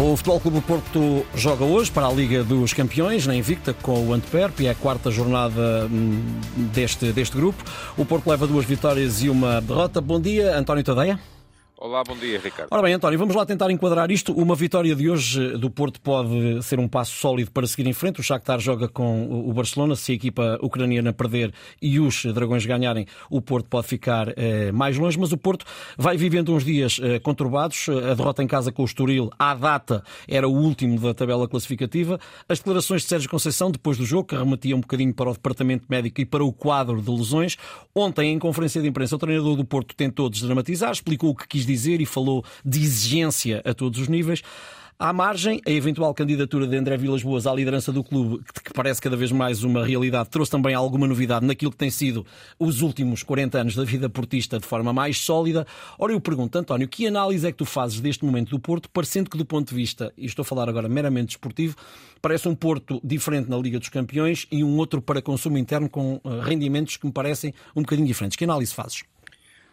O Futebol Clube Porto joga hoje para a Liga dos Campeões, na Invicta, com o Antwerp, é a quarta jornada hum, deste, deste grupo. O Porto leva duas vitórias e uma derrota. Bom dia, António Tadeia. Olá, bom dia, Ricardo. Ora bem, António, vamos lá tentar enquadrar isto. Uma vitória de hoje do Porto pode ser um passo sólido para seguir em frente. O Shakhtar joga com o Barcelona. Se a equipa ucraniana perder e os dragões ganharem, o Porto pode ficar eh, mais longe. Mas o Porto vai vivendo uns dias eh, conturbados. A derrota em casa com o Estoril, à data, era o último da tabela classificativa. As declarações de Sérgio Conceição, depois do jogo, que remetia um bocadinho para o departamento médico e para o quadro de lesões. Ontem, em conferência de imprensa, o treinador do Porto tentou desdramatizar, explicou o que quis dizer e falou de exigência a todos os níveis. À margem, a eventual candidatura de André Vilas Boas à liderança do clube, que parece cada vez mais uma realidade, trouxe também alguma novidade naquilo que tem sido os últimos 40 anos da vida portista de forma mais sólida. Ora, eu pergunto, António, que análise é que tu fazes deste momento do Porto, parecendo que do ponto de vista, e estou a falar agora meramente desportivo, parece um Porto diferente na Liga dos Campeões e um outro para consumo interno com eh, rendimentos que me parecem um bocadinho diferentes. Que análise fazes?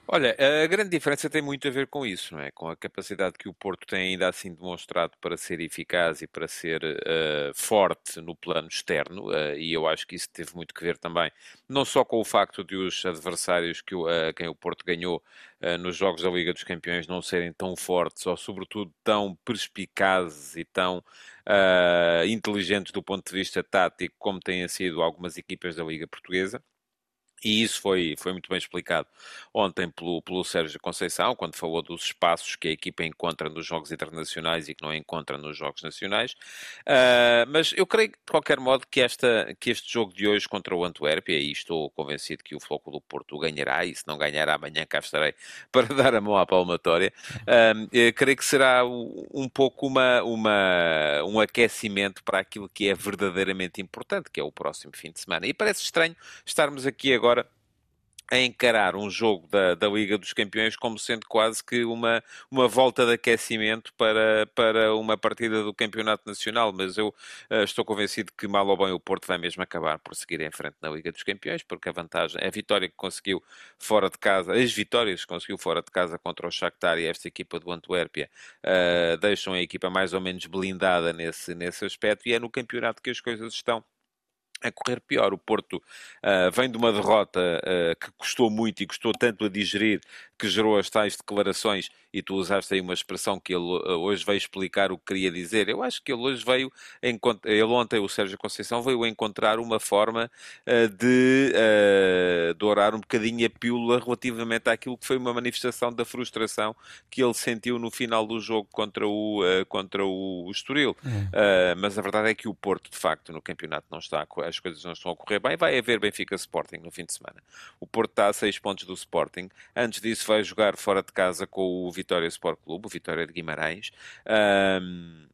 Olha, a grande diferença tem muito a ver com isso, não é? Com a capacidade que o Porto tem ainda assim demonstrado para ser eficaz e para ser uh, forte no plano externo, uh, e eu acho que isso teve muito que ver também, não só com o facto de os adversários que uh, quem o Porto ganhou nos Jogos da Liga dos Campeões não serem tão fortes, ou sobretudo tão perspicazes e tão inteligentes do ponto de vista tático, como têm sido algumas equipas da Liga Portuguesa. E isso foi, foi muito bem explicado ontem pelo, pelo Sérgio Conceição, quando falou dos espaços que a equipa encontra nos jogos internacionais e que não encontra nos jogos nacionais. Uh, mas eu creio, de qualquer modo, que, esta, que este jogo de hoje contra o Antuérpia, e estou convencido que o Floco do Porto ganhará, e se não ganhar amanhã cá estarei para dar a mão à palmatória, uh, creio que será um pouco uma, uma, um aquecimento para aquilo que é verdadeiramente importante, que é o próximo fim de semana. E parece estranho estarmos aqui agora a encarar um jogo da, da Liga dos Campeões como sendo quase que uma, uma volta de aquecimento para, para uma partida do Campeonato Nacional, mas eu uh, estou convencido que mal ou bem o Porto vai mesmo acabar por seguir em frente na Liga dos Campeões, porque a vantagem, a vitória que conseguiu fora de casa, as vitórias que conseguiu fora de casa contra o Shakhtar e esta equipa do Antuérpia uh, deixam a equipa mais ou menos blindada nesse, nesse aspecto e é no campeonato que as coisas estão a correr pior. O Porto uh, vem de uma derrota uh, que custou muito e custou tanto a digerir que gerou as tais declarações e tu usaste aí uma expressão que ele uh, hoje veio explicar o que queria dizer. Eu acho que ele hoje veio, ele ontem, o Sérgio Conceição, veio encontrar uma forma de dourar um bocadinho a pílula relativamente àquilo que foi uma manifestação da frustração que ele sentiu no final do jogo contra o, contra o Estoril. É. mas a verdade é que o Porto, de facto, no campeonato não está a as coisas não estão a correr bem, vai haver Benfica Sporting no fim de semana. O Porto está a 6 pontos do Sporting. Antes disso, vai jogar fora de casa com o Vitória Sport Clube, o Vitória de Guimarães. Um,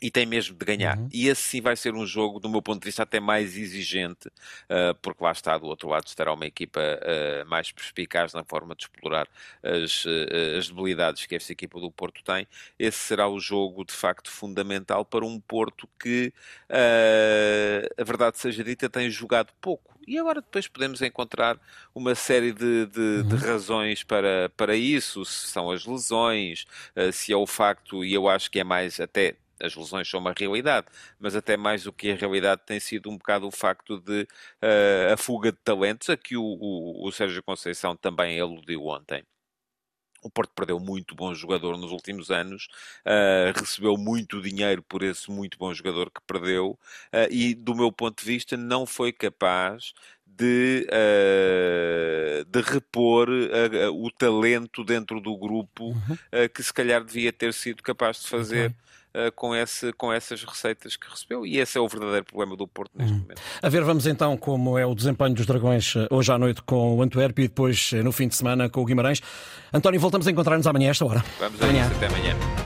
e tem mesmo de ganhar. Uhum. E esse sim vai ser um jogo, do meu ponto de vista, até mais exigente, uh, porque lá está, do outro lado estará uma equipa uh, mais perspicaz na forma de explorar as, uh, as debilidades que esta equipa do Porto tem. Esse será o jogo, de facto, fundamental para um Porto que, a verdade seja dita, tem jogado pouco. E agora depois podemos encontrar uma série de, de, uhum. de, razões para, para isso, se são as lesões, se é o facto, e eu acho que é mais até as lesões são uma realidade, mas até mais do que a realidade tem sido um bocado o facto de uh, a fuga de talentos, a que o, o, o Sérgio Conceição também aludiu ontem. O Porto perdeu muito bom jogador nos últimos anos, uh, recebeu muito dinheiro por esse muito bom jogador que perdeu uh, e, do meu ponto de vista, não foi capaz de, uh, de repor o talento dentro do grupo uhum. que se calhar devia ter sido capaz de fazer. Okay uh, com, esse, com essas receitas que recebeu. E esse é o verdadeiro problema do Porto neste hum. momento. A ver, vamos então como é o desempenho dos Dragões eh, hoje à noite com o Antuérpia e depois eh, no fim de semana com o Guimarães. António, voltamos a encontrar-nos amanhã a esta hora. Vamos a amanhã. isso, até amanhã.